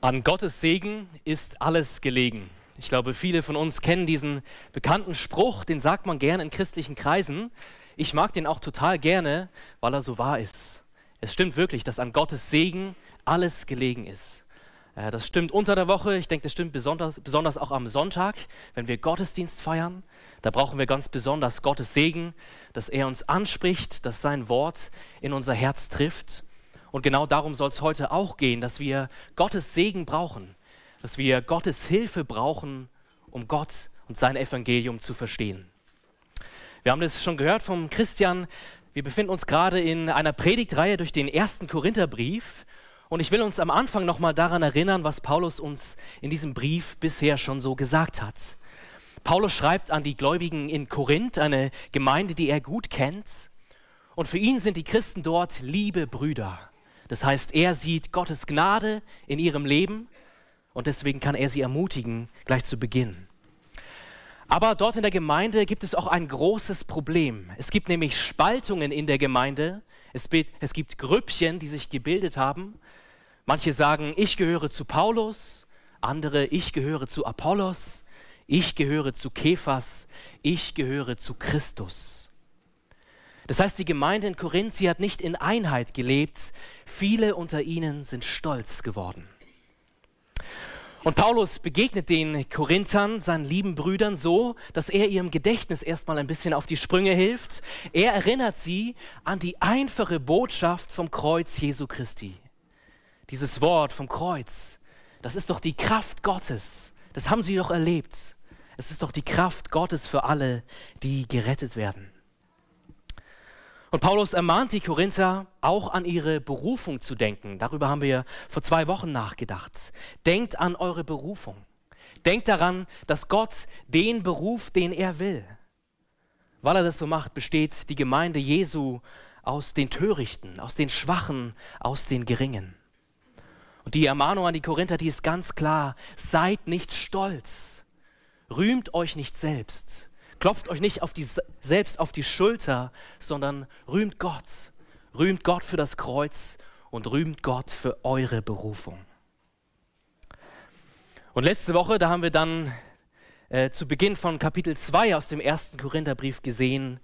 An Gottes Segen ist alles gelegen. Ich glaube, viele von uns kennen diesen bekannten Spruch, den sagt man gerne in christlichen Kreisen. Ich mag den auch total gerne, weil er so wahr ist. Es stimmt wirklich, dass an Gottes Segen alles gelegen ist. Äh, das stimmt unter der Woche, ich denke, das stimmt besonders, besonders auch am Sonntag, wenn wir Gottesdienst feiern. Da brauchen wir ganz besonders Gottes Segen, dass er uns anspricht, dass sein Wort in unser Herz trifft. Und genau darum soll es heute auch gehen, dass wir Gottes Segen brauchen, dass wir Gottes Hilfe brauchen, um Gott und sein Evangelium zu verstehen. Wir haben das schon gehört vom Christian. Wir befinden uns gerade in einer Predigtreihe durch den ersten Korintherbrief. Und ich will uns am Anfang nochmal daran erinnern, was Paulus uns in diesem Brief bisher schon so gesagt hat. Paulus schreibt an die Gläubigen in Korinth, eine Gemeinde, die er gut kennt. Und für ihn sind die Christen dort liebe Brüder. Das heißt, er sieht Gottes Gnade in ihrem Leben und deswegen kann er sie ermutigen, gleich zu Beginn. Aber dort in der Gemeinde gibt es auch ein großes Problem. Es gibt nämlich Spaltungen in der Gemeinde. Es, es gibt Grüppchen, die sich gebildet haben. Manche sagen, ich gehöre zu Paulus, andere, ich gehöre zu Apollos, ich gehöre zu Kephas, ich gehöre zu Christus. Das heißt, die Gemeinde in Korinth, sie hat nicht in Einheit gelebt. Viele unter ihnen sind stolz geworden. Und Paulus begegnet den Korinthern, seinen lieben Brüdern, so, dass er ihrem Gedächtnis erstmal ein bisschen auf die Sprünge hilft. Er erinnert sie an die einfache Botschaft vom Kreuz Jesu Christi. Dieses Wort vom Kreuz, das ist doch die Kraft Gottes. Das haben sie doch erlebt. Es ist doch die Kraft Gottes für alle, die gerettet werden. Und Paulus ermahnt die Korinther auch an ihre Berufung zu denken. Darüber haben wir vor zwei Wochen nachgedacht. Denkt an eure Berufung. Denkt daran, dass Gott den Beruf, den er will. Weil er das so macht, besteht die Gemeinde Jesu aus den Törichten, aus den Schwachen, aus den Geringen. Und die Ermahnung an die Korinther, die ist ganz klar, seid nicht stolz, rühmt euch nicht selbst, Klopft euch nicht auf die, selbst auf die Schulter, sondern rühmt Gott. Rühmt Gott für das Kreuz und rühmt Gott für eure Berufung. Und letzte Woche, da haben wir dann äh, zu Beginn von Kapitel 2 aus dem ersten Korintherbrief gesehen,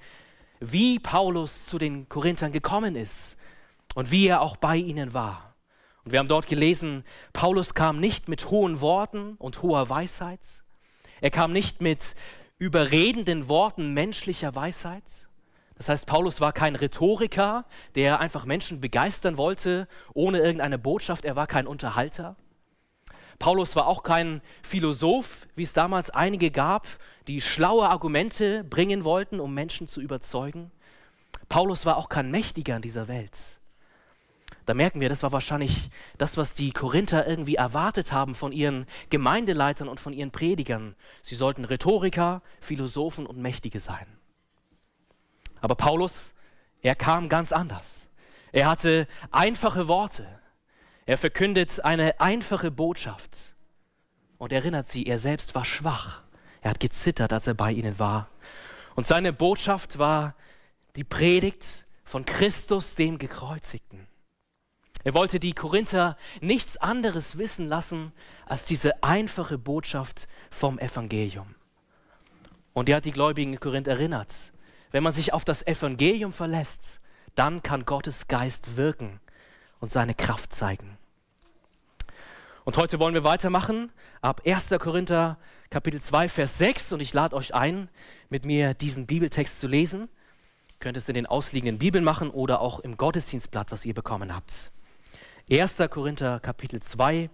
wie Paulus zu den Korinthern gekommen ist und wie er auch bei ihnen war. Und wir haben dort gelesen, Paulus kam nicht mit hohen Worten und hoher Weisheit. Er kam nicht mit überredenden Worten menschlicher Weisheit. Das heißt, Paulus war kein Rhetoriker, der einfach Menschen begeistern wollte, ohne irgendeine Botschaft. Er war kein Unterhalter. Paulus war auch kein Philosoph, wie es damals einige gab, die schlaue Argumente bringen wollten, um Menschen zu überzeugen. Paulus war auch kein Mächtiger in dieser Welt. Da merken wir, das war wahrscheinlich das, was die Korinther irgendwie erwartet haben von ihren Gemeindeleitern und von ihren Predigern. Sie sollten Rhetoriker, Philosophen und Mächtige sein. Aber Paulus, er kam ganz anders. Er hatte einfache Worte. Er verkündet eine einfache Botschaft und erinnert sie, er selbst war schwach. Er hat gezittert, als er bei ihnen war. Und seine Botschaft war die Predigt von Christus, dem Gekreuzigten. Er wollte die Korinther nichts anderes wissen lassen als diese einfache Botschaft vom Evangelium. Und er hat die Gläubigen in Korinth erinnert, wenn man sich auf das Evangelium verlässt, dann kann Gottes Geist wirken und seine Kraft zeigen. Und heute wollen wir weitermachen ab 1. Korinther Kapitel 2, Vers 6 und ich lade euch ein, mit mir diesen Bibeltext zu lesen. Ihr könnt es in den ausliegenden Bibeln machen oder auch im Gottesdienstblatt, was ihr bekommen habt. 1. Korinther Kapitel 2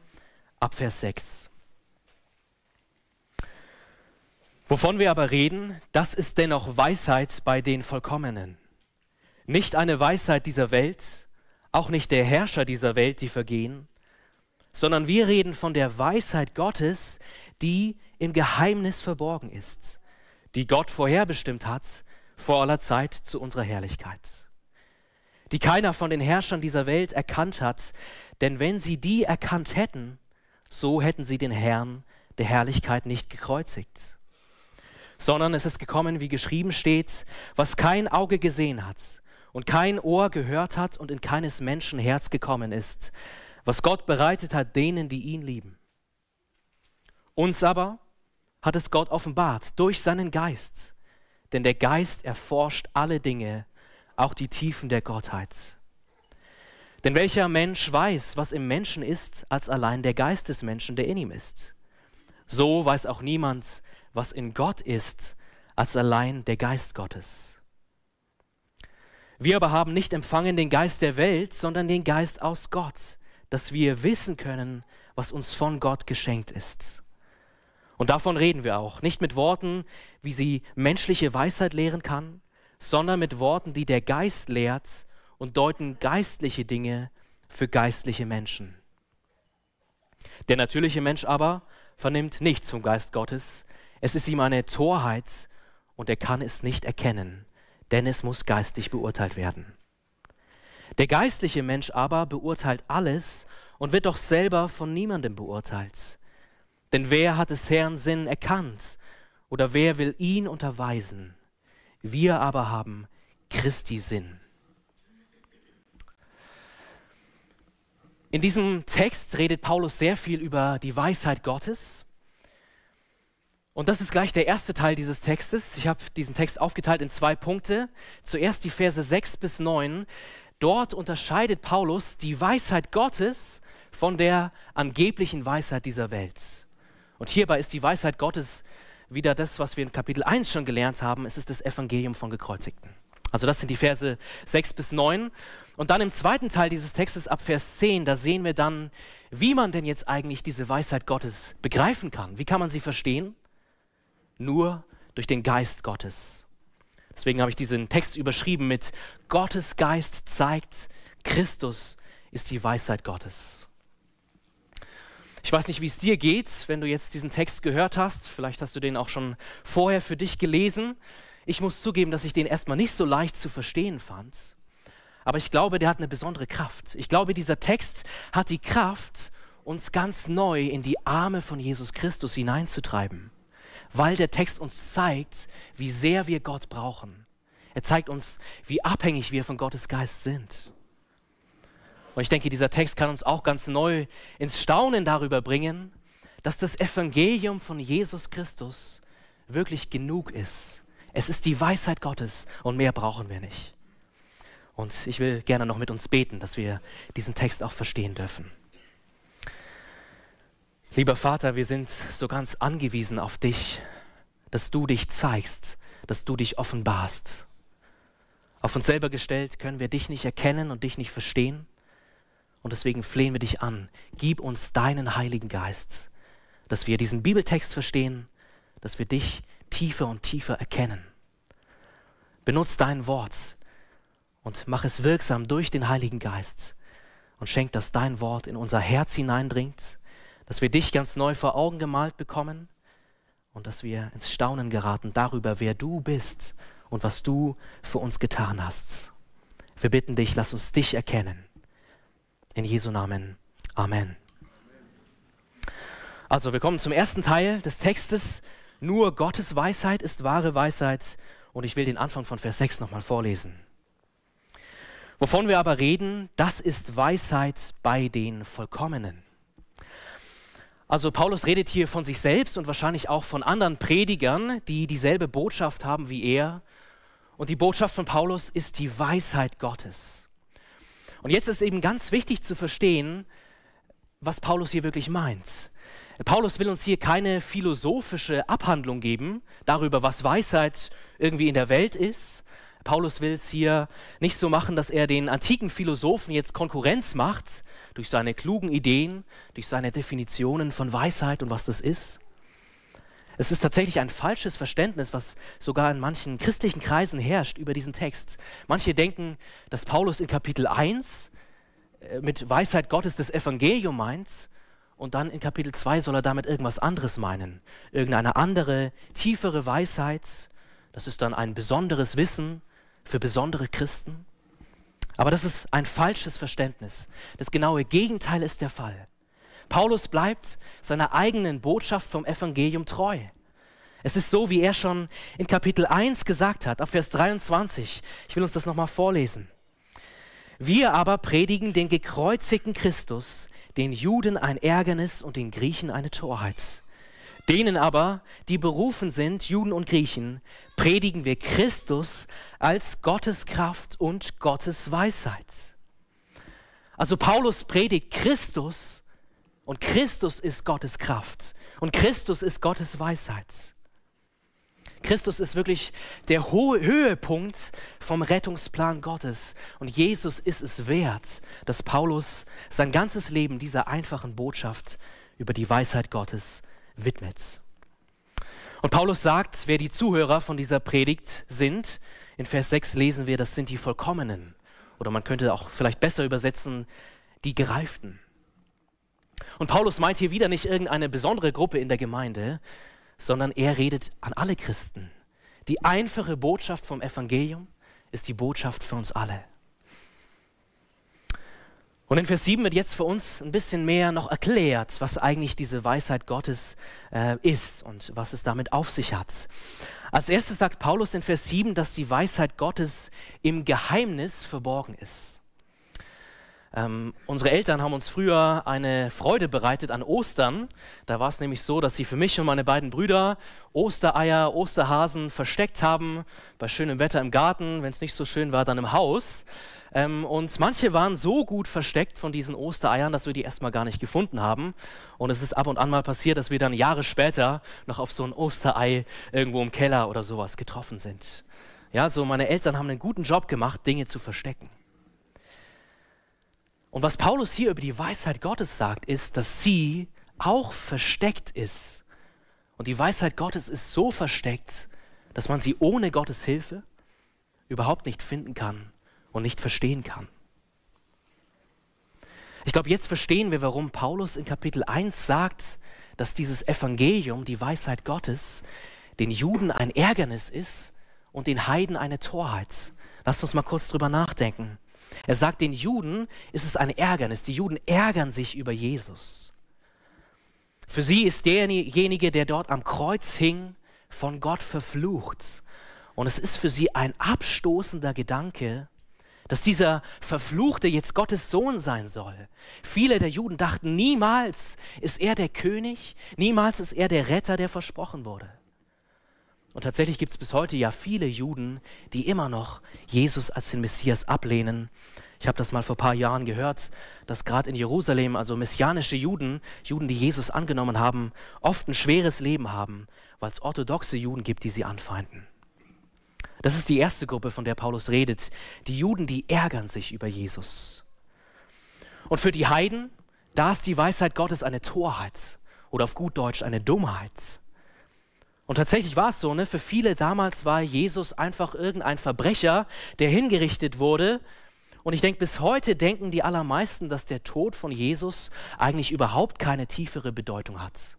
ab Vers 6. Wovon wir aber reden, das ist dennoch Weisheit bei den Vollkommenen. Nicht eine Weisheit dieser Welt, auch nicht der Herrscher dieser Welt, die vergehen, sondern wir reden von der Weisheit Gottes, die im Geheimnis verborgen ist, die Gott vorherbestimmt hat vor aller Zeit zu unserer Herrlichkeit die keiner von den Herrschern dieser Welt erkannt hat. Denn wenn sie die erkannt hätten, so hätten sie den Herrn der Herrlichkeit nicht gekreuzigt. Sondern es ist gekommen, wie geschrieben steht, was kein Auge gesehen hat und kein Ohr gehört hat und in keines Menschen Herz gekommen ist, was Gott bereitet hat denen, die ihn lieben. Uns aber hat es Gott offenbart durch seinen Geist, denn der Geist erforscht alle Dinge, auch die Tiefen der Gottheit. Denn welcher Mensch weiß, was im Menschen ist, als allein der Geist des Menschen, der in ihm ist? So weiß auch niemand, was in Gott ist, als allein der Geist Gottes. Wir aber haben nicht empfangen den Geist der Welt, sondern den Geist aus Gott, dass wir wissen können, was uns von Gott geschenkt ist. Und davon reden wir auch, nicht mit Worten, wie sie menschliche Weisheit lehren kann, sondern mit Worten, die der Geist lehrt und deuten geistliche Dinge für geistliche Menschen. Der natürliche Mensch aber vernimmt nichts vom Geist Gottes. Es ist ihm eine Torheit und er kann es nicht erkennen, denn es muss geistlich beurteilt werden. Der geistliche Mensch aber beurteilt alles und wird doch selber von niemandem beurteilt. Denn wer hat des Herrn Sinn erkannt oder wer will ihn unterweisen? Wir aber haben Christi Sinn. In diesem Text redet Paulus sehr viel über die Weisheit Gottes und das ist gleich der erste Teil dieses Textes. Ich habe diesen Text aufgeteilt in zwei Punkte. Zuerst die Verse 6 bis 9. Dort unterscheidet Paulus die Weisheit Gottes von der angeblichen Weisheit dieser Welt. Und hierbei ist die Weisheit Gottes wieder das, was wir in Kapitel 1 schon gelernt haben. Es ist das Evangelium von Gekreuzigten. Also das sind die Verse 6 bis 9. Und dann im zweiten Teil dieses Textes ab Vers 10, da sehen wir dann, wie man denn jetzt eigentlich diese Weisheit Gottes begreifen kann. Wie kann man sie verstehen? nur durch den Geist Gottes. Deswegen habe ich diesen Text überschrieben mit Gottes Geist zeigt, Christus ist die Weisheit Gottes. Ich weiß nicht, wie es dir geht, wenn du jetzt diesen Text gehört hast. Vielleicht hast du den auch schon vorher für dich gelesen. Ich muss zugeben, dass ich den erstmal nicht so leicht zu verstehen fand. Aber ich glaube, der hat eine besondere Kraft. Ich glaube, dieser Text hat die Kraft, uns ganz neu in die Arme von Jesus Christus hineinzutreiben weil der Text uns zeigt, wie sehr wir Gott brauchen. Er zeigt uns, wie abhängig wir von Gottes Geist sind. Und ich denke, dieser Text kann uns auch ganz neu ins Staunen darüber bringen, dass das Evangelium von Jesus Christus wirklich genug ist. Es ist die Weisheit Gottes und mehr brauchen wir nicht. Und ich will gerne noch mit uns beten, dass wir diesen Text auch verstehen dürfen. Lieber Vater, wir sind so ganz angewiesen auf dich, dass du dich zeigst, dass du dich offenbarst. Auf uns selber gestellt können wir dich nicht erkennen und dich nicht verstehen. Und deswegen flehen wir dich an. Gib uns deinen Heiligen Geist, dass wir diesen Bibeltext verstehen, dass wir dich tiefer und tiefer erkennen. Benutz dein Wort und mach es wirksam durch den Heiligen Geist und schenk, dass dein Wort in unser Herz hineindringt dass wir dich ganz neu vor Augen gemalt bekommen und dass wir ins Staunen geraten darüber, wer du bist und was du für uns getan hast. Wir bitten dich, lass uns dich erkennen. In Jesu Namen. Amen. Also, wir kommen zum ersten Teil des Textes. Nur Gottes Weisheit ist wahre Weisheit. Und ich will den Anfang von Vers 6 nochmal vorlesen. Wovon wir aber reden, das ist Weisheit bei den Vollkommenen. Also Paulus redet hier von sich selbst und wahrscheinlich auch von anderen Predigern, die dieselbe Botschaft haben wie er. Und die Botschaft von Paulus ist die Weisheit Gottes. Und jetzt ist eben ganz wichtig zu verstehen, was Paulus hier wirklich meint. Paulus will uns hier keine philosophische Abhandlung geben darüber, was Weisheit irgendwie in der Welt ist, Paulus will es hier nicht so machen, dass er den antiken Philosophen jetzt Konkurrenz macht durch seine klugen Ideen, durch seine Definitionen von Weisheit und was das ist. Es ist tatsächlich ein falsches Verständnis, was sogar in manchen christlichen Kreisen herrscht über diesen Text. Manche denken, dass Paulus in Kapitel 1 äh, mit Weisheit Gottes das Evangelium meint und dann in Kapitel 2 soll er damit irgendwas anderes meinen. Irgendeine andere, tiefere Weisheit. Das ist dann ein besonderes Wissen, für besondere Christen? Aber das ist ein falsches Verständnis. Das genaue Gegenteil ist der Fall. Paulus bleibt seiner eigenen Botschaft vom Evangelium treu. Es ist so, wie er schon in Kapitel 1 gesagt hat, ab Vers 23. Ich will uns das nochmal vorlesen. Wir aber predigen den gekreuzigten Christus, den Juden ein Ärgernis und den Griechen eine Torheit. Denen aber, die berufen sind, Juden und Griechen, predigen wir Christus als Gottes Kraft und Gottes Weisheit. Also Paulus predigt Christus und Christus ist Gottes Kraft und Christus ist Gottes Weisheit. Christus ist wirklich der Höhepunkt vom Rettungsplan Gottes. Und Jesus ist es wert, dass Paulus sein ganzes Leben dieser einfachen Botschaft über die Weisheit Gottes widmet. Und Paulus sagt, wer die Zuhörer von dieser Predigt sind, in Vers 6 lesen wir, das sind die Vollkommenen. Oder man könnte auch vielleicht besser übersetzen, die Gereiften. Und Paulus meint hier wieder nicht irgendeine besondere Gruppe in der Gemeinde, sondern er redet an alle Christen. Die einfache Botschaft vom Evangelium ist die Botschaft für uns alle. Und in Vers 7 wird jetzt für uns ein bisschen mehr noch erklärt, was eigentlich diese Weisheit Gottes äh, ist und was es damit auf sich hat. Als erstes sagt Paulus in Vers 7, dass die Weisheit Gottes im Geheimnis verborgen ist. Ähm, unsere Eltern haben uns früher eine Freude bereitet an Ostern. Da war es nämlich so, dass sie für mich und meine beiden Brüder Ostereier, Osterhasen versteckt haben, bei schönem Wetter im Garten, wenn es nicht so schön war, dann im Haus. Ähm, und manche waren so gut versteckt von diesen Ostereiern, dass wir die erstmal gar nicht gefunden haben. Und es ist ab und an mal passiert, dass wir dann Jahre später noch auf so ein Osterei irgendwo im Keller oder sowas getroffen sind. Ja, so meine Eltern haben einen guten Job gemacht, Dinge zu verstecken. Und was Paulus hier über die Weisheit Gottes sagt, ist, dass sie auch versteckt ist. Und die Weisheit Gottes ist so versteckt, dass man sie ohne Gottes Hilfe überhaupt nicht finden kann und nicht verstehen kann. Ich glaube, jetzt verstehen wir, warum Paulus in Kapitel 1 sagt, dass dieses Evangelium, die Weisheit Gottes, den Juden ein Ärgernis ist und den Heiden eine Torheit. Lasst uns mal kurz drüber nachdenken. Er sagt, den Juden ist es ein Ärgernis. Die Juden ärgern sich über Jesus. Für sie ist derjenige, der dort am Kreuz hing, von Gott verflucht. Und es ist für sie ein abstoßender Gedanke, dass dieser Verfluchte jetzt Gottes Sohn sein soll. Viele der Juden dachten, niemals ist er der König, niemals ist er der Retter, der versprochen wurde. Und tatsächlich gibt es bis heute ja viele Juden, die immer noch Jesus als den Messias ablehnen. Ich habe das mal vor ein paar Jahren gehört, dass gerade in Jerusalem, also messianische Juden, Juden, die Jesus angenommen haben, oft ein schweres Leben haben, weil es orthodoxe Juden gibt, die sie anfeinden. Das ist die erste Gruppe, von der Paulus redet. Die Juden, die ärgern sich über Jesus. Und für die Heiden, da ist die Weisheit Gottes eine Torheit oder auf gut Deutsch eine Dummheit. Und tatsächlich war es so, ne? für viele damals war Jesus einfach irgendein Verbrecher, der hingerichtet wurde. Und ich denke, bis heute denken die allermeisten, dass der Tod von Jesus eigentlich überhaupt keine tiefere Bedeutung hat.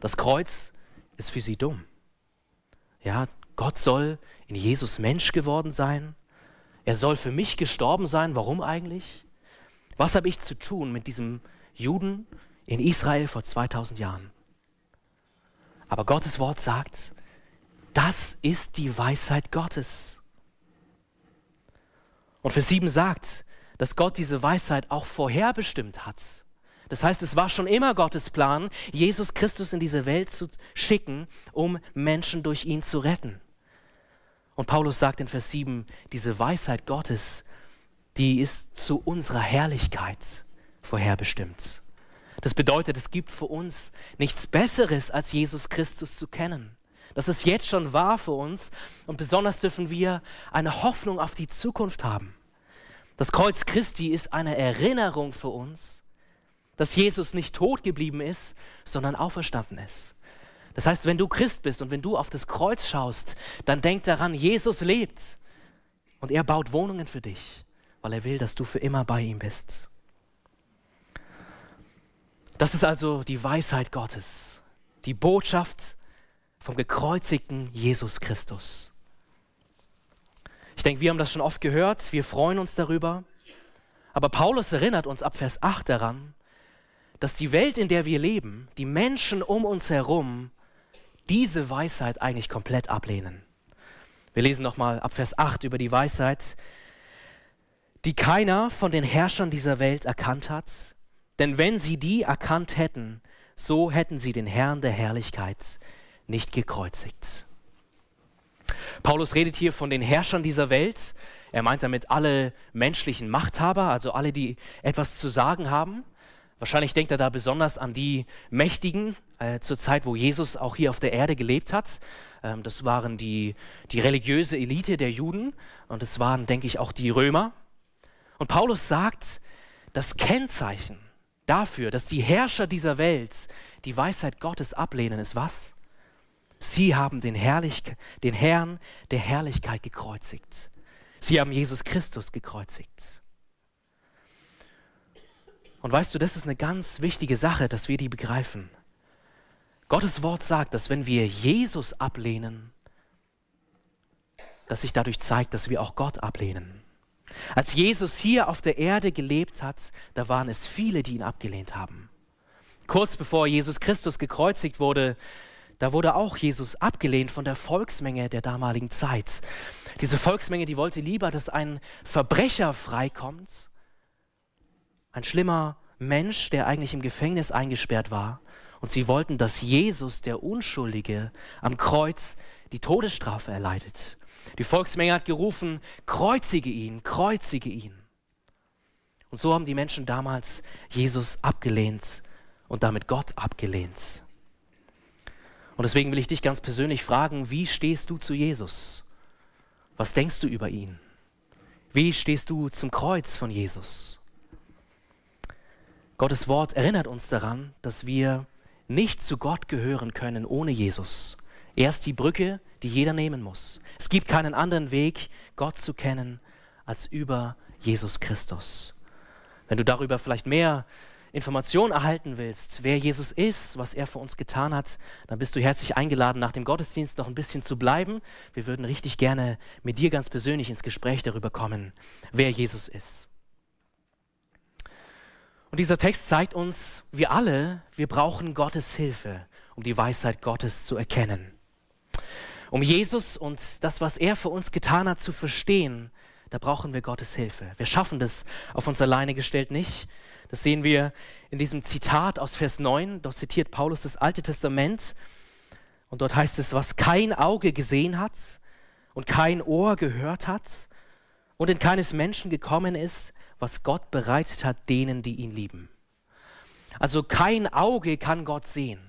Das Kreuz ist für sie dumm. Ja, Gott soll in Jesus Mensch geworden sein. Er soll für mich gestorben sein. Warum eigentlich? Was habe ich zu tun mit diesem Juden in Israel vor 2000 Jahren? Aber Gottes Wort sagt, das ist die Weisheit Gottes. Und Vers 7 sagt, dass Gott diese Weisheit auch vorherbestimmt hat. Das heißt, es war schon immer Gottes Plan, Jesus Christus in diese Welt zu schicken, um Menschen durch ihn zu retten. Und Paulus sagt in Vers 7, diese Weisheit Gottes, die ist zu unserer Herrlichkeit vorherbestimmt. Das bedeutet, es gibt für uns nichts Besseres, als Jesus Christus zu kennen. Das ist jetzt schon wahr für uns und besonders dürfen wir eine Hoffnung auf die Zukunft haben. Das Kreuz Christi ist eine Erinnerung für uns, dass Jesus nicht tot geblieben ist, sondern auferstanden ist. Das heißt, wenn du Christ bist und wenn du auf das Kreuz schaust, dann denk daran, Jesus lebt und er baut Wohnungen für dich, weil er will, dass du für immer bei ihm bist. Das ist also die Weisheit Gottes, die Botschaft vom gekreuzigten Jesus Christus. Ich denke, wir haben das schon oft gehört, wir freuen uns darüber. Aber Paulus erinnert uns ab Vers 8 daran, dass die Welt, in der wir leben, die Menschen um uns herum, diese Weisheit eigentlich komplett ablehnen. Wir lesen nochmal ab Vers 8 über die Weisheit. die keiner von den Herrschern dieser Welt erkannt hat, denn wenn sie die erkannt hätten, so hätten sie den Herrn der Herrlichkeit nicht gekreuzigt. Paulus redet hier von den Herrschern dieser Welt. Er meint damit alle menschlichen Machthaber, also alle, die etwas zu sagen haben. Wahrscheinlich denkt er da besonders an die Mächtigen äh, zur Zeit, wo Jesus auch hier auf der Erde gelebt hat. Ähm, das waren die, die religiöse Elite der Juden und es waren, denke ich, auch die Römer. Und Paulus sagt, das Kennzeichen dafür, dass die Herrscher dieser Welt die Weisheit Gottes ablehnen, ist was? Sie haben den, Herrlich den Herrn der Herrlichkeit gekreuzigt. Sie haben Jesus Christus gekreuzigt. Und weißt du, das ist eine ganz wichtige Sache, dass wir die begreifen. Gottes Wort sagt, dass wenn wir Jesus ablehnen, dass sich dadurch zeigt, dass wir auch Gott ablehnen. Als Jesus hier auf der Erde gelebt hat, da waren es viele, die ihn abgelehnt haben. Kurz bevor Jesus Christus gekreuzigt wurde, da wurde auch Jesus abgelehnt von der Volksmenge der damaligen Zeit. Diese Volksmenge, die wollte lieber, dass ein Verbrecher freikommt, ein schlimmer Mensch, der eigentlich im Gefängnis eingesperrt war. Und sie wollten, dass Jesus, der Unschuldige, am Kreuz die Todesstrafe erleidet. Die Volksmenge hat gerufen, kreuzige ihn, kreuzige ihn. Und so haben die Menschen damals Jesus abgelehnt und damit Gott abgelehnt. Und deswegen will ich dich ganz persönlich fragen, wie stehst du zu Jesus? Was denkst du über ihn? Wie stehst du zum Kreuz von Jesus? Gottes Wort erinnert uns daran, dass wir nicht zu Gott gehören können ohne Jesus. Er ist die Brücke, die jeder nehmen muss. Es gibt keinen anderen Weg, Gott zu kennen, als über Jesus Christus. Wenn du darüber vielleicht mehr Informationen erhalten willst, wer Jesus ist, was er für uns getan hat, dann bist du herzlich eingeladen, nach dem Gottesdienst noch ein bisschen zu bleiben. Wir würden richtig gerne mit dir ganz persönlich ins Gespräch darüber kommen, wer Jesus ist. Und dieser Text zeigt uns, wir alle, wir brauchen Gottes Hilfe, um die Weisheit Gottes zu erkennen. Um Jesus und das, was er für uns getan hat, zu verstehen, da brauchen wir Gottes Hilfe. Wir schaffen das auf uns alleine gestellt nicht. Das sehen wir in diesem Zitat aus Vers 9. Dort zitiert Paulus das Alte Testament. Und dort heißt es, was kein Auge gesehen hat und kein Ohr gehört hat und in keines Menschen gekommen ist, was Gott bereitet hat denen, die ihn lieben. Also kein Auge kann Gott sehen,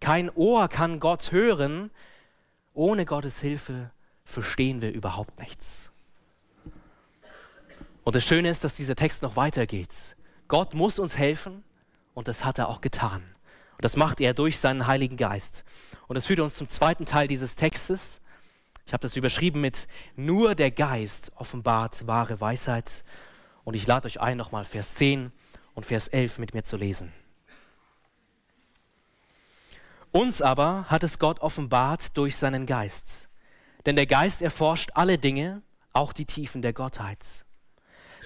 kein Ohr kann Gott hören. Ohne Gottes Hilfe verstehen wir überhaupt nichts. Und das Schöne ist, dass dieser Text noch weitergeht. Gott muss uns helfen und das hat er auch getan. Und das macht er durch seinen Heiligen Geist. Und das führt uns zum zweiten Teil dieses Textes. Ich habe das überschrieben mit Nur der Geist offenbart wahre Weisheit. Und ich lade euch ein, nochmal Vers 10 und Vers 11 mit mir zu lesen. Uns aber hat es Gott offenbart durch seinen Geist. Denn der Geist erforscht alle Dinge, auch die Tiefen der Gottheit.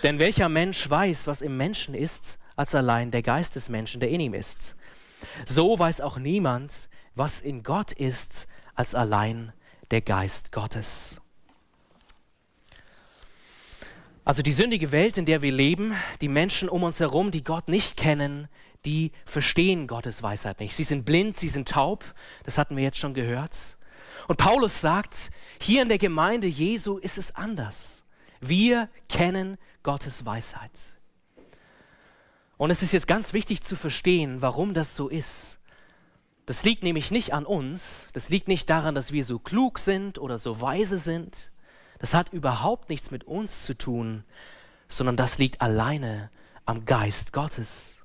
Denn welcher Mensch weiß, was im Menschen ist, als allein der Geist des Menschen, der in ihm ist? So weiß auch niemand, was in Gott ist, als allein der Geist Gottes. Also die sündige Welt, in der wir leben, die Menschen um uns herum, die Gott nicht kennen, die verstehen Gottes Weisheit nicht. Sie sind blind, sie sind taub, das hatten wir jetzt schon gehört. Und Paulus sagt, hier in der Gemeinde Jesu ist es anders. Wir kennen Gottes Weisheit. Und es ist jetzt ganz wichtig zu verstehen, warum das so ist. Das liegt nämlich nicht an uns, das liegt nicht daran, dass wir so klug sind oder so weise sind. Das hat überhaupt nichts mit uns zu tun, sondern das liegt alleine am Geist Gottes.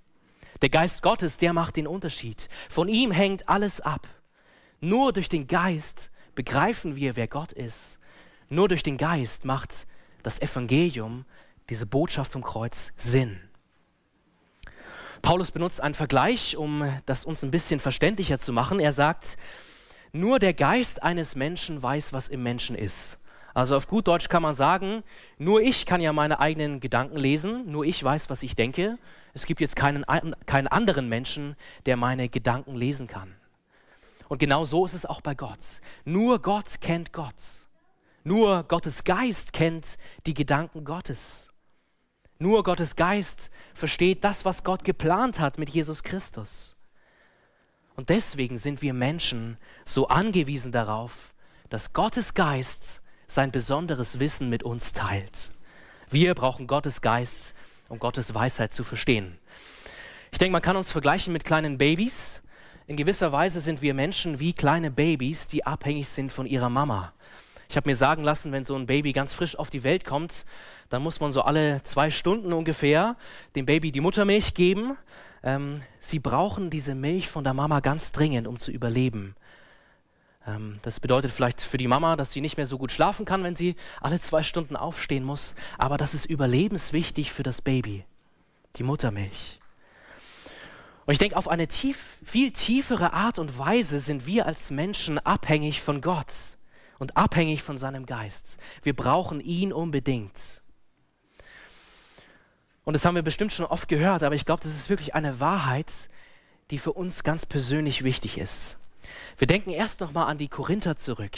Der Geist Gottes, der macht den Unterschied. Von ihm hängt alles ab. Nur durch den Geist begreifen wir, wer Gott ist. Nur durch den Geist macht das Evangelium diese Botschaft vom Kreuz Sinn. Paulus benutzt einen Vergleich, um das uns ein bisschen verständlicher zu machen. Er sagt, nur der Geist eines Menschen weiß, was im Menschen ist. Also auf gut Deutsch kann man sagen, nur ich kann ja meine eigenen Gedanken lesen, nur ich weiß, was ich denke. Es gibt jetzt keinen, keinen anderen Menschen, der meine Gedanken lesen kann. Und genau so ist es auch bei Gott. Nur Gott kennt Gott. Nur Gottes Geist kennt die Gedanken Gottes. Nur Gottes Geist versteht das, was Gott geplant hat mit Jesus Christus. Und deswegen sind wir Menschen so angewiesen darauf, dass Gottes Geist sein besonderes Wissen mit uns teilt. Wir brauchen Gottes Geist, um Gottes Weisheit zu verstehen. Ich denke, man kann uns vergleichen mit kleinen Babys. In gewisser Weise sind wir Menschen wie kleine Babys, die abhängig sind von ihrer Mama. Ich habe mir sagen lassen, wenn so ein Baby ganz frisch auf die Welt kommt, dann muss man so alle zwei Stunden ungefähr dem Baby die Muttermilch geben. Ähm, sie brauchen diese Milch von der Mama ganz dringend, um zu überleben. Ähm, das bedeutet vielleicht für die Mama, dass sie nicht mehr so gut schlafen kann, wenn sie alle zwei Stunden aufstehen muss. Aber das ist überlebenswichtig für das Baby, die Muttermilch. Und ich denke, auf eine tief, viel tiefere Art und Weise sind wir als Menschen abhängig von Gott und abhängig von seinem Geist. Wir brauchen ihn unbedingt. Und das haben wir bestimmt schon oft gehört, aber ich glaube, das ist wirklich eine Wahrheit, die für uns ganz persönlich wichtig ist. Wir denken erst nochmal an die Korinther zurück.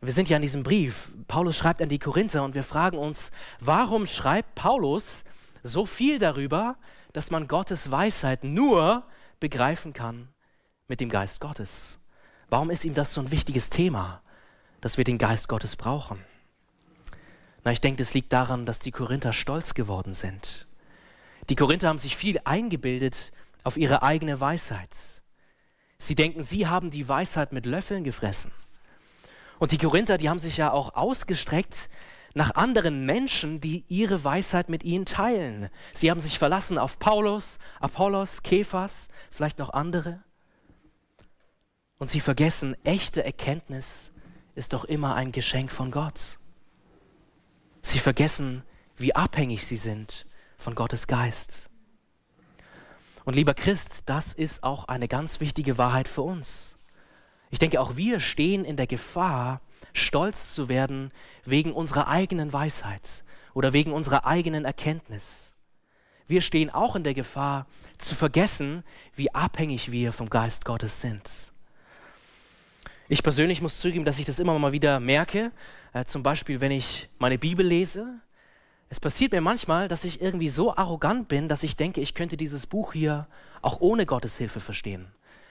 Wir sind ja in diesem Brief. Paulus schreibt an die Korinther und wir fragen uns, warum schreibt Paulus so viel darüber, dass man Gottes Weisheit nur begreifen kann mit dem Geist Gottes? Warum ist ihm das so ein wichtiges Thema, dass wir den Geist Gottes brauchen? Na, ich denke, es liegt daran, dass die Korinther stolz geworden sind. Die Korinther haben sich viel eingebildet auf ihre eigene Weisheit. Sie denken, sie haben die Weisheit mit Löffeln gefressen. Und die Korinther, die haben sich ja auch ausgestreckt nach anderen Menschen, die ihre Weisheit mit ihnen teilen. Sie haben sich verlassen auf Paulus, Apollos, Kephas, vielleicht noch andere. Und sie vergessen, echte Erkenntnis ist doch immer ein Geschenk von Gott. Sie vergessen, wie abhängig sie sind von Gottes Geist. Und lieber Christ, das ist auch eine ganz wichtige Wahrheit für uns. Ich denke, auch wir stehen in der Gefahr, stolz zu werden wegen unserer eigenen Weisheit oder wegen unserer eigenen Erkenntnis. Wir stehen auch in der Gefahr, zu vergessen, wie abhängig wir vom Geist Gottes sind. Ich persönlich muss zugeben, dass ich das immer mal wieder merke. Äh, zum Beispiel, wenn ich meine Bibel lese es passiert mir manchmal, dass ich irgendwie so arrogant bin, dass ich denke, ich könnte dieses Buch hier auch ohne Gottes Hilfe verstehen.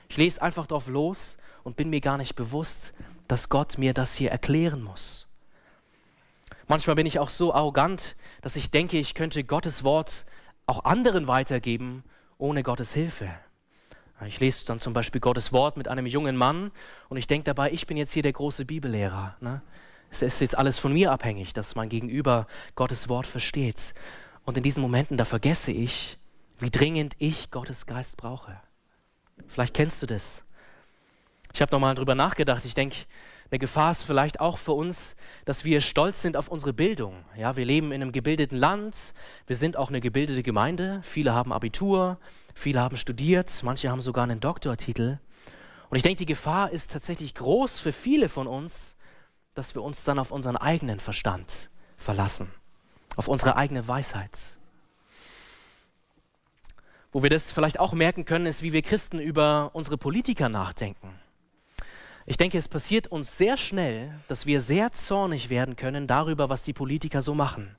Ich lese einfach drauf los und bin mir gar nicht bewusst, dass Gott mir das hier erklären muss. Manchmal bin ich auch so arrogant, dass ich denke, ich könnte Gottes Wort auch anderen weitergeben ohne Gottes Hilfe. Ich lese dann zum Beispiel Gottes Wort mit einem jungen Mann und ich denke dabei, ich bin jetzt hier der große Bibellehrer. Ne? Es ist jetzt alles von mir abhängig, dass mein Gegenüber Gottes Wort versteht. Und in diesen Momenten, da vergesse ich, wie dringend ich Gottes Geist brauche. Vielleicht kennst du das. Ich habe nochmal drüber nachgedacht. Ich denke, eine Gefahr ist vielleicht auch für uns, dass wir stolz sind auf unsere Bildung. Ja, wir leben in einem gebildeten Land, wir sind auch eine gebildete Gemeinde. Viele haben Abitur, viele haben studiert, manche haben sogar einen Doktortitel. Und ich denke, die Gefahr ist tatsächlich groß für viele von uns, dass wir uns dann auf unseren eigenen Verstand verlassen, auf unsere eigene Weisheit. Wo wir das vielleicht auch merken können, ist, wie wir Christen über unsere Politiker nachdenken. Ich denke, es passiert uns sehr schnell, dass wir sehr zornig werden können darüber, was die Politiker so machen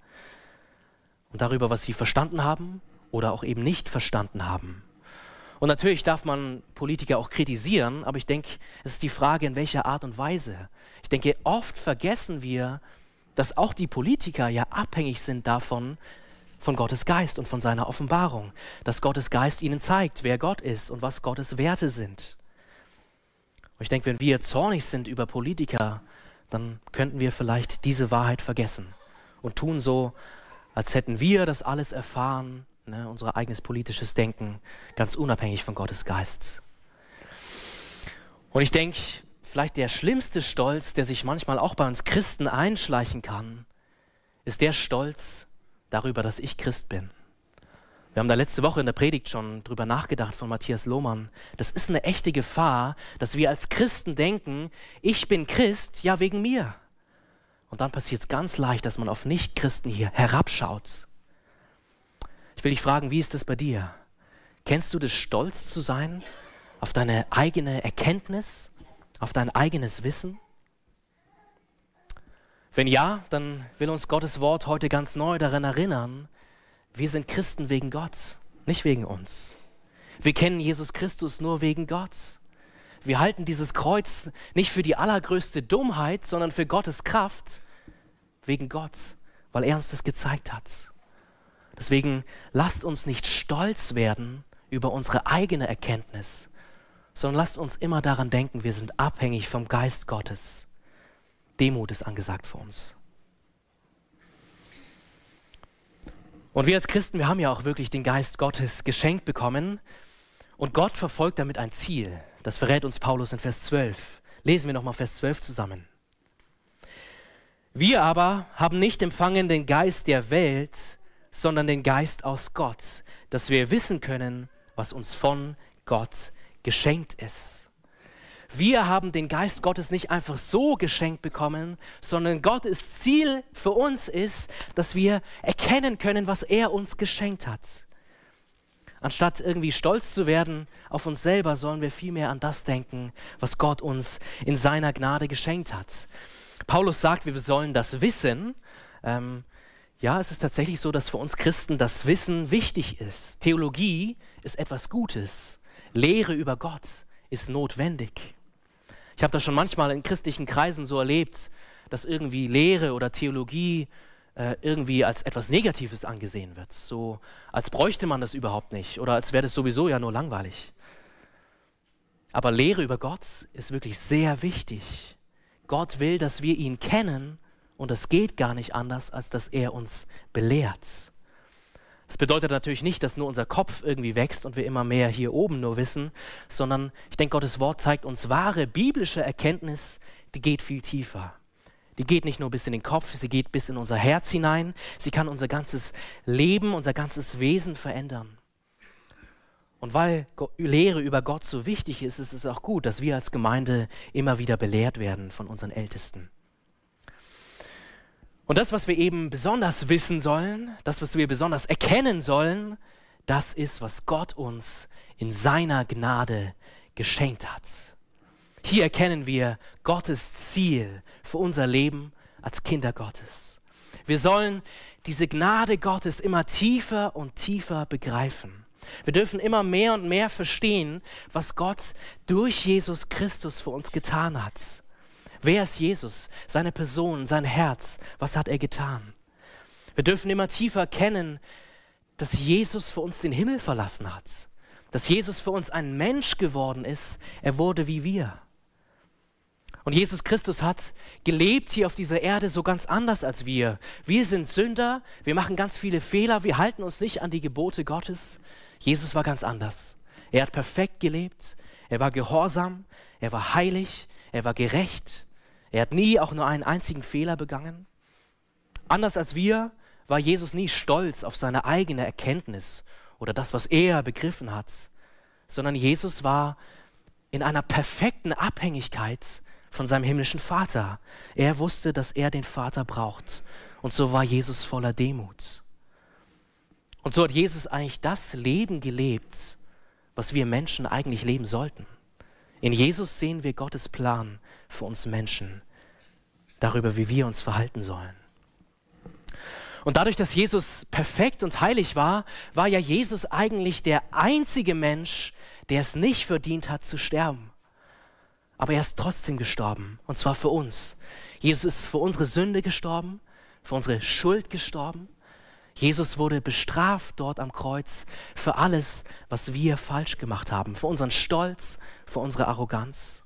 und darüber, was sie verstanden haben oder auch eben nicht verstanden haben. Und natürlich darf man Politiker auch kritisieren, aber ich denke, es ist die Frage, in welcher Art und Weise. Ich denke, oft vergessen wir, dass auch die Politiker ja abhängig sind davon, von Gottes Geist und von seiner Offenbarung, dass Gottes Geist ihnen zeigt, wer Gott ist und was Gottes Werte sind. Und ich denke, wenn wir zornig sind über Politiker, dann könnten wir vielleicht diese Wahrheit vergessen und tun so, als hätten wir das alles erfahren ne, unser eigenes politisches Denken, ganz unabhängig von Gottes Geist. Und ich denke, vielleicht der schlimmste Stolz, der sich manchmal auch bei uns Christen einschleichen kann, ist der Stolz darüber, dass ich Christ bin. Wir haben da letzte Woche in der Predigt schon drüber nachgedacht von Matthias Lohmann. Das ist eine echte Gefahr, dass wir als Christen denken, ich bin Christ, ja wegen mir. Und dann passiert es ganz leicht, dass man auf Nichtchristen hier herabschaut ich will dich fragen, wie ist das bei dir? Kennst du das Stolz zu sein auf deine eigene Erkenntnis, auf dein eigenes Wissen? Wenn ja, dann will uns Gottes Wort heute ganz neu daran erinnern, wir sind Christen wegen Gott, nicht wegen uns. Wir kennen Jesus Christus nur wegen Gott. Wir halten dieses Kreuz nicht für die allergrößte Dummheit, sondern für Gottes Kraft wegen Gott, weil er uns das gezeigt hat. Deswegen lasst uns nicht stolz werden über unsere eigene Erkenntnis, sondern lasst uns immer daran denken, wir sind abhängig vom Geist Gottes. Demut ist angesagt für uns. Und wir als Christen, wir haben ja auch wirklich den Geist Gottes geschenkt bekommen. Und Gott verfolgt damit ein Ziel. Das verrät uns Paulus in Vers 12. Lesen wir nochmal Vers 12 zusammen. Wir aber haben nicht empfangen den Geist der Welt, sondern den Geist aus Gott, dass wir wissen können, was uns von Gott geschenkt ist. Wir haben den Geist Gottes nicht einfach so geschenkt bekommen, sondern Gottes Ziel für uns ist, dass wir erkennen können, was er uns geschenkt hat. Anstatt irgendwie stolz zu werden auf uns selber, sollen wir vielmehr an das denken, was Gott uns in seiner Gnade geschenkt hat. Paulus sagt, wir sollen das wissen. Ähm, ja, es ist tatsächlich so, dass für uns Christen das Wissen wichtig ist. Theologie ist etwas Gutes. Lehre über Gott ist notwendig. Ich habe das schon manchmal in christlichen Kreisen so erlebt, dass irgendwie Lehre oder Theologie äh, irgendwie als etwas Negatives angesehen wird. So als bräuchte man das überhaupt nicht oder als wäre das sowieso ja nur langweilig. Aber Lehre über Gott ist wirklich sehr wichtig. Gott will, dass wir ihn kennen und es geht gar nicht anders, als dass er uns belehrt. Das bedeutet natürlich nicht, dass nur unser Kopf irgendwie wächst und wir immer mehr hier oben nur wissen, sondern ich denke, Gottes Wort zeigt uns wahre biblische Erkenntnis, die geht viel tiefer die geht nicht nur bis in den Kopf, sie geht bis in unser Herz hinein. Sie kann unser ganzes Leben, unser ganzes Wesen verändern. Und weil Lehre über Gott so wichtig ist, ist es auch gut, dass wir als Gemeinde immer wieder belehrt werden von unseren Ältesten. Und das, was wir eben besonders wissen sollen, das, was wir besonders erkennen sollen, das ist, was Gott uns in seiner Gnade geschenkt hat. Hier erkennen wir Gottes Ziel für unser Leben als Kinder Gottes. Wir sollen diese Gnade Gottes immer tiefer und tiefer begreifen. Wir dürfen immer mehr und mehr verstehen, was Gott durch Jesus Christus für uns getan hat. Wer ist Jesus? Seine Person, sein Herz. Was hat er getan? Wir dürfen immer tiefer kennen, dass Jesus für uns den Himmel verlassen hat. Dass Jesus für uns ein Mensch geworden ist. Er wurde wie wir. Und Jesus Christus hat gelebt hier auf dieser Erde so ganz anders als wir. Wir sind Sünder, wir machen ganz viele Fehler, wir halten uns nicht an die Gebote Gottes. Jesus war ganz anders. Er hat perfekt gelebt, er war gehorsam, er war heilig, er war gerecht, er hat nie auch nur einen einzigen Fehler begangen. Anders als wir war Jesus nie stolz auf seine eigene Erkenntnis oder das, was er begriffen hat, sondern Jesus war in einer perfekten Abhängigkeit von seinem himmlischen Vater. Er wusste, dass er den Vater braucht. Und so war Jesus voller Demut. Und so hat Jesus eigentlich das Leben gelebt, was wir Menschen eigentlich leben sollten. In Jesus sehen wir Gottes Plan für uns Menschen, darüber, wie wir uns verhalten sollen. Und dadurch, dass Jesus perfekt und heilig war, war ja Jesus eigentlich der einzige Mensch, der es nicht verdient hat zu sterben aber er ist trotzdem gestorben, und zwar für uns. Jesus ist für unsere Sünde gestorben, für unsere Schuld gestorben. Jesus wurde bestraft dort am Kreuz für alles, was wir falsch gemacht haben, für unseren Stolz, für unsere Arroganz.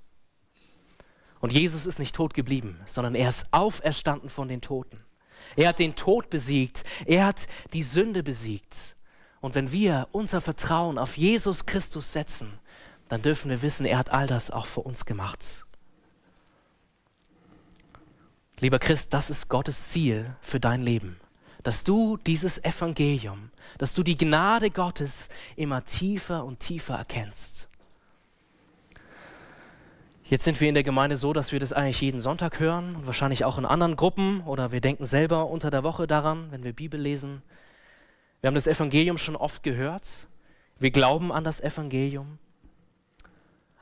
Und Jesus ist nicht tot geblieben, sondern er ist auferstanden von den Toten. Er hat den Tod besiegt, er hat die Sünde besiegt. Und wenn wir unser Vertrauen auf Jesus Christus setzen, dann dürfen wir wissen, er hat all das auch für uns gemacht. Lieber Christ, das ist Gottes Ziel für dein Leben, dass du dieses Evangelium, dass du die Gnade Gottes immer tiefer und tiefer erkennst. Jetzt sind wir in der Gemeinde so, dass wir das eigentlich jeden Sonntag hören und wahrscheinlich auch in anderen Gruppen oder wir denken selber unter der Woche daran, wenn wir Bibel lesen. Wir haben das Evangelium schon oft gehört. Wir glauben an das Evangelium.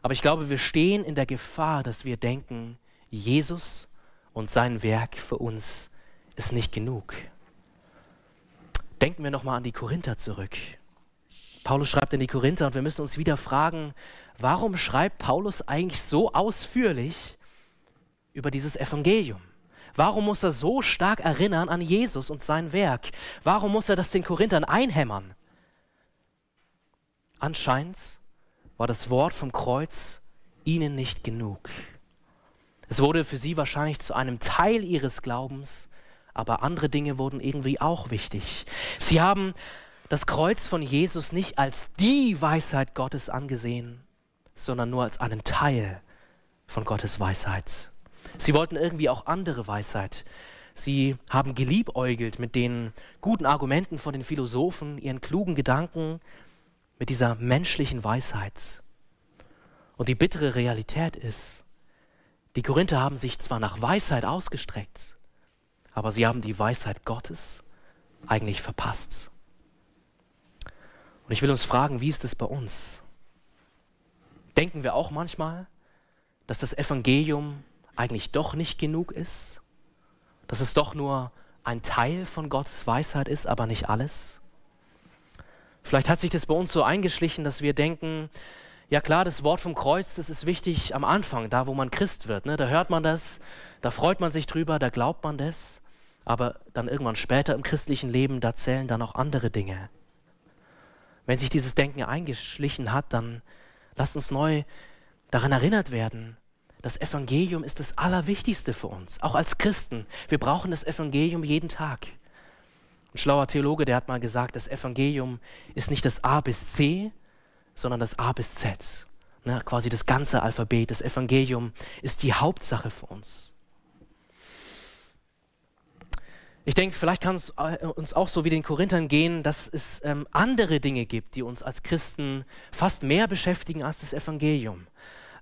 Aber ich glaube, wir stehen in der Gefahr, dass wir denken, Jesus und sein Werk für uns ist nicht genug. Denken wir nochmal an die Korinther zurück. Paulus schreibt in die Korinther und wir müssen uns wieder fragen, warum schreibt Paulus eigentlich so ausführlich über dieses Evangelium? Warum muss er so stark erinnern an Jesus und sein Werk? Warum muss er das den Korinthern einhämmern? Anscheinend war das Wort vom Kreuz ihnen nicht genug. Es wurde für sie wahrscheinlich zu einem Teil ihres Glaubens, aber andere Dinge wurden irgendwie auch wichtig. Sie haben das Kreuz von Jesus nicht als die Weisheit Gottes angesehen, sondern nur als einen Teil von Gottes Weisheit. Sie wollten irgendwie auch andere Weisheit. Sie haben geliebäugelt mit den guten Argumenten von den Philosophen, ihren klugen Gedanken, mit dieser menschlichen Weisheit. Und die bittere Realität ist, die Korinther haben sich zwar nach Weisheit ausgestreckt, aber sie haben die Weisheit Gottes eigentlich verpasst. Und ich will uns fragen, wie ist es bei uns? Denken wir auch manchmal, dass das Evangelium eigentlich doch nicht genug ist? Dass es doch nur ein Teil von Gottes Weisheit ist, aber nicht alles? Vielleicht hat sich das bei uns so eingeschlichen, dass wir denken, ja klar, das Wort vom Kreuz, das ist wichtig am Anfang, da wo man Christ wird. Ne? Da hört man das, da freut man sich drüber, da glaubt man das. Aber dann irgendwann später im christlichen Leben, da zählen dann auch andere Dinge. Wenn sich dieses Denken eingeschlichen hat, dann lasst uns neu daran erinnert werden, das Evangelium ist das Allerwichtigste für uns, auch als Christen. Wir brauchen das Evangelium jeden Tag. Ein schlauer Theologe, der hat mal gesagt, das Evangelium ist nicht das A bis C, sondern das A bis Z. Ne, quasi das ganze Alphabet. Das Evangelium ist die Hauptsache für uns. Ich denke, vielleicht kann es äh, uns auch so wie den Korinthern gehen, dass es ähm, andere Dinge gibt, die uns als Christen fast mehr beschäftigen als das Evangelium.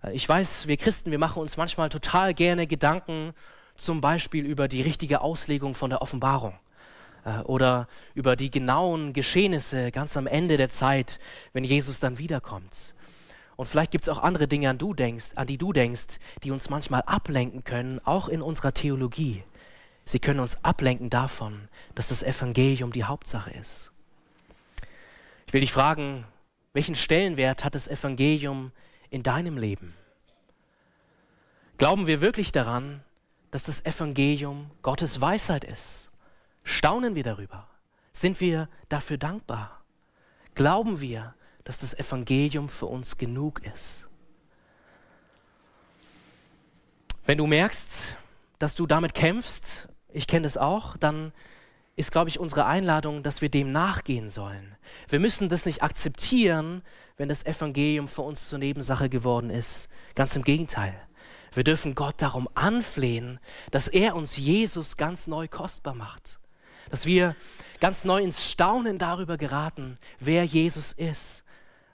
Äh, ich weiß, wir Christen, wir machen uns manchmal total gerne Gedanken, zum Beispiel über die richtige Auslegung von der Offenbarung äh, oder über die genauen Geschehnisse ganz am Ende der Zeit, wenn Jesus dann wiederkommt. Und vielleicht gibt es auch andere Dinge, an, du denkst, an die du denkst, die uns manchmal ablenken können, auch in unserer Theologie. Sie können uns ablenken davon, dass das Evangelium die Hauptsache ist. Ich will dich fragen, welchen Stellenwert hat das Evangelium in deinem Leben? Glauben wir wirklich daran, dass das Evangelium Gottes Weisheit ist? Staunen wir darüber? Sind wir dafür dankbar? Glauben wir, dass das Evangelium für uns genug ist? Wenn du merkst, dass du damit kämpfst, ich kenne das auch, dann ist, glaube ich, unsere Einladung, dass wir dem nachgehen sollen. Wir müssen das nicht akzeptieren, wenn das Evangelium für uns zur Nebensache geworden ist. Ganz im Gegenteil. Wir dürfen Gott darum anflehen, dass er uns Jesus ganz neu kostbar macht. Dass wir ganz neu ins Staunen darüber geraten, wer Jesus ist,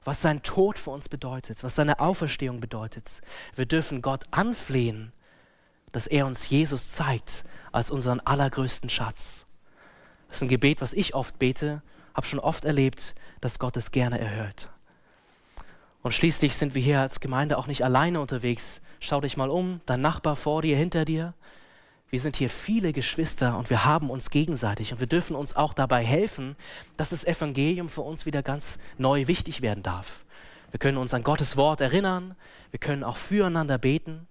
was sein Tod für uns bedeutet, was seine Auferstehung bedeutet. Wir dürfen Gott anflehen, dass er uns Jesus zeigt als unseren allergrößten Schatz. Das ist ein Gebet, was ich oft bete, habe schon oft erlebt, dass Gott es gerne erhört. Und schließlich sind wir hier als Gemeinde auch nicht alleine unterwegs. Schau dich mal um, dein Nachbar vor dir, hinter dir. Wir sind hier viele Geschwister und wir haben uns gegenseitig und wir dürfen uns auch dabei helfen, dass das Evangelium für uns wieder ganz neu wichtig werden darf. Wir können uns an Gottes Wort erinnern, wir können auch füreinander beten.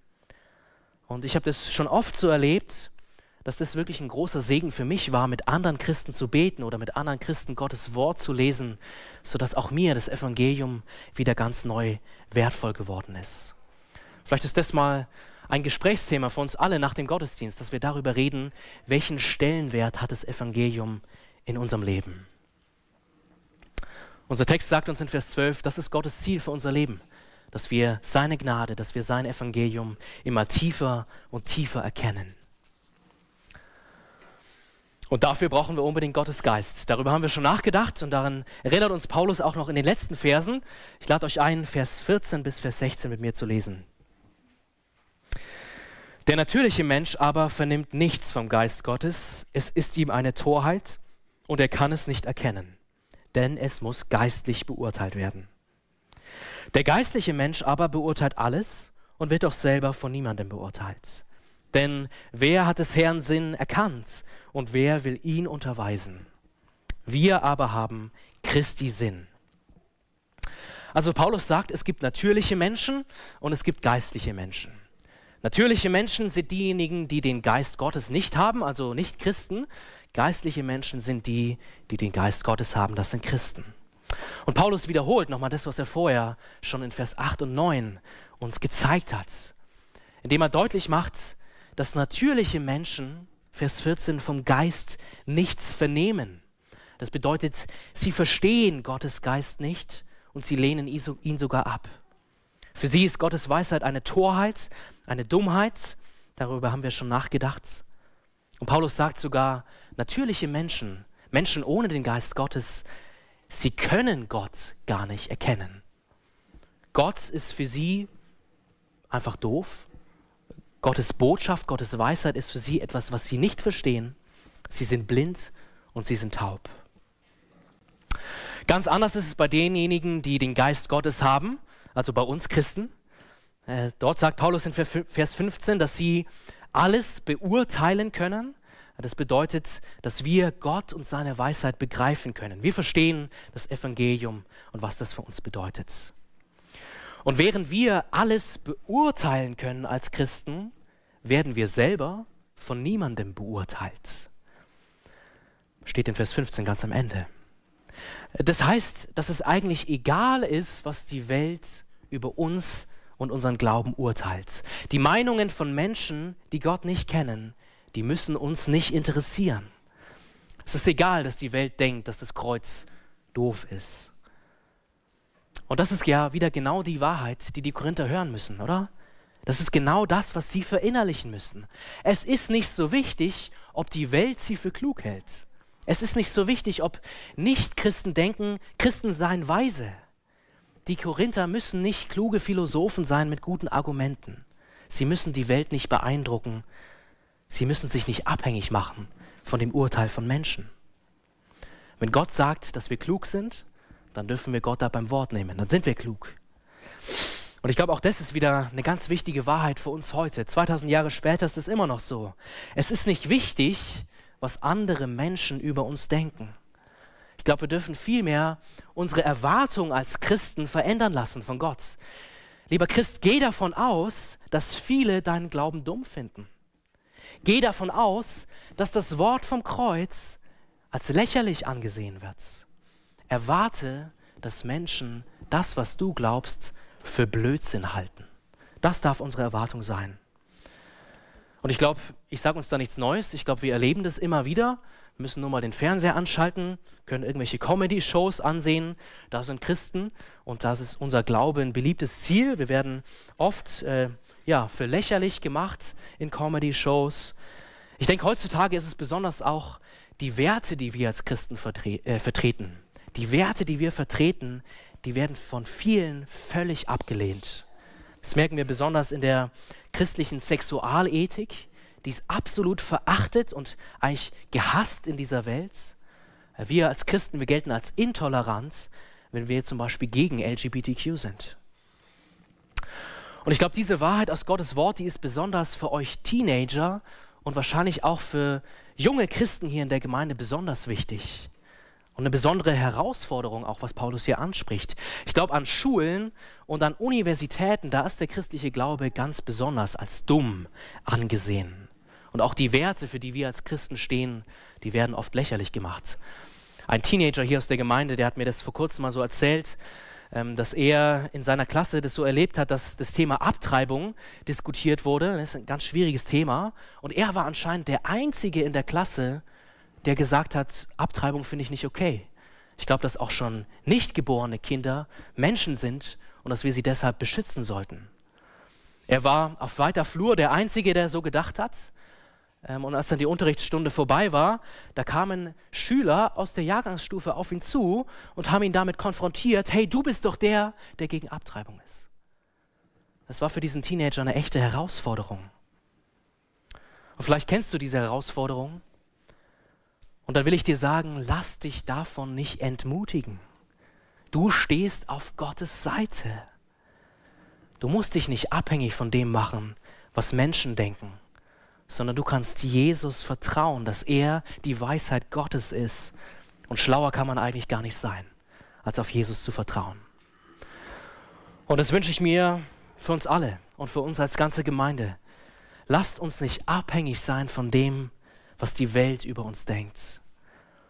Und ich habe das schon oft so erlebt, dass das wirklich ein großer Segen für mich war, mit anderen Christen zu beten oder mit anderen Christen Gottes Wort zu lesen, sodass auch mir das Evangelium wieder ganz neu wertvoll geworden ist. Vielleicht ist das mal ein Gesprächsthema für uns alle nach dem Gottesdienst, dass wir darüber reden, welchen Stellenwert hat das Evangelium in unserem Leben. Unser Text sagt uns in Vers 12, das ist Gottes Ziel für unser Leben, dass wir seine Gnade, dass wir sein Evangelium immer tiefer und tiefer erkennen. Und dafür brauchen wir unbedingt Gottes Geist. Darüber haben wir schon nachgedacht und daran erinnert uns Paulus auch noch in den letzten Versen. Ich lade euch ein, Vers 14 bis Vers 16 mit mir zu lesen. Der natürliche Mensch aber vernimmt nichts vom Geist Gottes. Es ist ihm eine Torheit und er kann es nicht erkennen, denn es muss geistlich beurteilt werden. Der geistliche Mensch aber beurteilt alles und wird auch selber von niemandem beurteilt. Denn wer hat des Herrn Sinn erkannt und wer will ihn unterweisen? Wir aber haben Christi Sinn. Also Paulus sagt, es gibt natürliche Menschen und es gibt geistliche Menschen. Natürliche Menschen sind diejenigen, die den Geist Gottes nicht haben, also nicht Christen. Geistliche Menschen sind die, die den Geist Gottes haben, das sind Christen. Und Paulus wiederholt nochmal das, was er vorher schon in Vers 8 und 9 uns gezeigt hat, indem er deutlich macht, dass natürliche Menschen, Vers 14, vom Geist nichts vernehmen. Das bedeutet, sie verstehen Gottes Geist nicht und sie lehnen ihn sogar ab. Für sie ist Gottes Weisheit eine Torheit, eine Dummheit. Darüber haben wir schon nachgedacht. Und Paulus sagt sogar, natürliche Menschen, Menschen ohne den Geist Gottes, sie können Gott gar nicht erkennen. Gott ist für sie einfach doof. Gottes Botschaft, Gottes Weisheit ist für sie etwas, was sie nicht verstehen. Sie sind blind und sie sind taub. Ganz anders ist es bei denjenigen, die den Geist Gottes haben, also bei uns Christen. Äh, dort sagt Paulus in Vers 15, dass sie alles beurteilen können. Das bedeutet, dass wir Gott und seine Weisheit begreifen können. Wir verstehen das Evangelium und was das für uns bedeutet. Und während wir alles beurteilen können als Christen, werden wir selber von niemandem beurteilt. Steht in Vers 15 ganz am Ende. Das heißt, dass es eigentlich egal ist, was die Welt über uns und unseren Glauben urteilt. Die Meinungen von Menschen, die Gott nicht kennen, die müssen uns nicht interessieren. Es ist egal, dass die Welt denkt, dass das Kreuz doof ist. Und das ist ja wieder genau die Wahrheit, die die Korinther hören müssen, oder? Das ist genau das, was sie verinnerlichen müssen. Es ist nicht so wichtig, ob die Welt sie für klug hält. Es ist nicht so wichtig, ob Nicht-Christen denken, Christen seien weise. Die Korinther müssen nicht kluge Philosophen sein mit guten Argumenten. Sie müssen die Welt nicht beeindrucken. Sie müssen sich nicht abhängig machen von dem Urteil von Menschen. Wenn Gott sagt, dass wir klug sind, dann dürfen wir Gott da beim Wort nehmen. Dann sind wir klug. Und ich glaube, auch das ist wieder eine ganz wichtige Wahrheit für uns heute. 2000 Jahre später ist es immer noch so. Es ist nicht wichtig, was andere Menschen über uns denken. Ich glaube, wir dürfen vielmehr unsere Erwartungen als Christen verändern lassen von Gott. Lieber Christ, geh davon aus, dass viele deinen Glauben dumm finden. Geh davon aus, dass das Wort vom Kreuz als lächerlich angesehen wird. Erwarte, dass Menschen das, was du glaubst, für Blödsinn halten. Das darf unsere Erwartung sein. Und ich glaube, ich sage uns da nichts Neues. Ich glaube, wir erleben das immer wieder. Wir müssen nur mal den Fernseher anschalten, können irgendwelche Comedy-Shows ansehen. Da sind Christen und das ist unser Glaube ein beliebtes Ziel. Wir werden oft äh, ja, für lächerlich gemacht in Comedy-Shows. Ich denke, heutzutage ist es besonders auch die Werte, die wir als Christen vertre äh, vertreten. Die Werte, die wir vertreten, die werden von vielen völlig abgelehnt. Das merken wir besonders in der christlichen Sexualethik. Die ist absolut verachtet und eigentlich gehasst in dieser Welt. Wir als Christen, wir gelten als intolerant, wenn wir zum Beispiel gegen LGBTQ sind. Und ich glaube, diese Wahrheit aus Gottes Wort, die ist besonders für euch Teenager und wahrscheinlich auch für junge Christen hier in der Gemeinde besonders wichtig. Und eine besondere Herausforderung, auch was Paulus hier anspricht. Ich glaube, an Schulen und an Universitäten, da ist der christliche Glaube ganz besonders als dumm angesehen. Und auch die Werte, für die wir als Christen stehen, die werden oft lächerlich gemacht. Ein Teenager hier aus der Gemeinde, der hat mir das vor kurzem mal so erzählt, ähm, dass er in seiner Klasse das so erlebt hat, dass das Thema Abtreibung diskutiert wurde. Das ist ein ganz schwieriges Thema. Und er war anscheinend der Einzige in der Klasse, der gesagt hat, Abtreibung finde ich nicht okay. Ich glaube, dass auch schon nicht geborene Kinder Menschen sind und dass wir sie deshalb beschützen sollten. Er war auf weiter Flur der Einzige, der so gedacht hat. Ähm, und als dann die Unterrichtsstunde vorbei war, da kamen Schüler aus der Jahrgangsstufe auf ihn zu und haben ihn damit konfrontiert, hey, du bist doch der, der gegen Abtreibung ist. Das war für diesen Teenager eine echte Herausforderung. Und vielleicht kennst du diese Herausforderung und dann will ich dir sagen, lass dich davon nicht entmutigen. Du stehst auf Gottes Seite. Du musst dich nicht abhängig von dem machen, was Menschen denken, sondern du kannst Jesus vertrauen, dass er die Weisheit Gottes ist Und schlauer kann man eigentlich gar nicht sein, als auf Jesus zu vertrauen. Und das wünsche ich mir für uns alle und für uns als ganze Gemeinde. Lasst uns nicht abhängig sein von dem, was die Welt über uns denkt,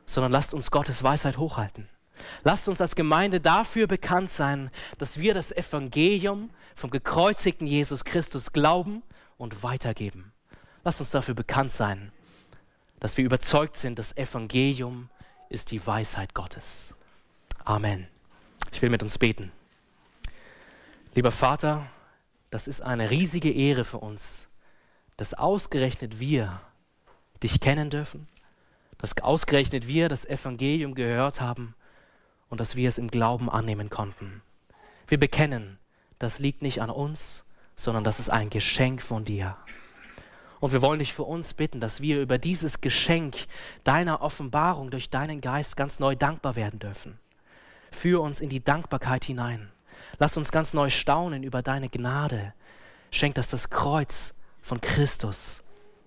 sondern lasst uns Gottes Weisheit hochhalten. Lasst uns als Gemeinde dafür bekannt sein, dass wir das Evangelium vom gekreuzigten Jesus Christus glauben und weitergeben. Lasst uns dafür bekannt sein, dass wir überzeugt sind, das Evangelium ist die Weisheit Gottes. Amen. Ich will mit uns beten. Lieber Vater, das ist eine riesige Ehre für uns, dass ausgerechnet wir dich kennen dürfen, dass ausgerechnet wir das Evangelium gehört haben und dass wir es im Glauben annehmen konnten. Wir bekennen, das liegt nicht an uns, sondern das ist ein Geschenk von dir. Und wir wollen dich für uns bitten, dass wir über dieses Geschenk deiner Offenbarung durch deinen Geist ganz neu dankbar werden dürfen. Führ uns in die Dankbarkeit hinein. Lass uns ganz neu staunen über deine Gnade. Schenk, dass das Kreuz von Christus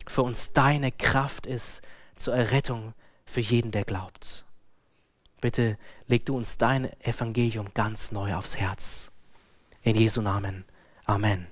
für uns deine Kraft ist zur Errettung für jeden, der glaubt. Bitte leg du uns dein Evangelium ganz neu aufs Herz. In Jesu Namen. Amen.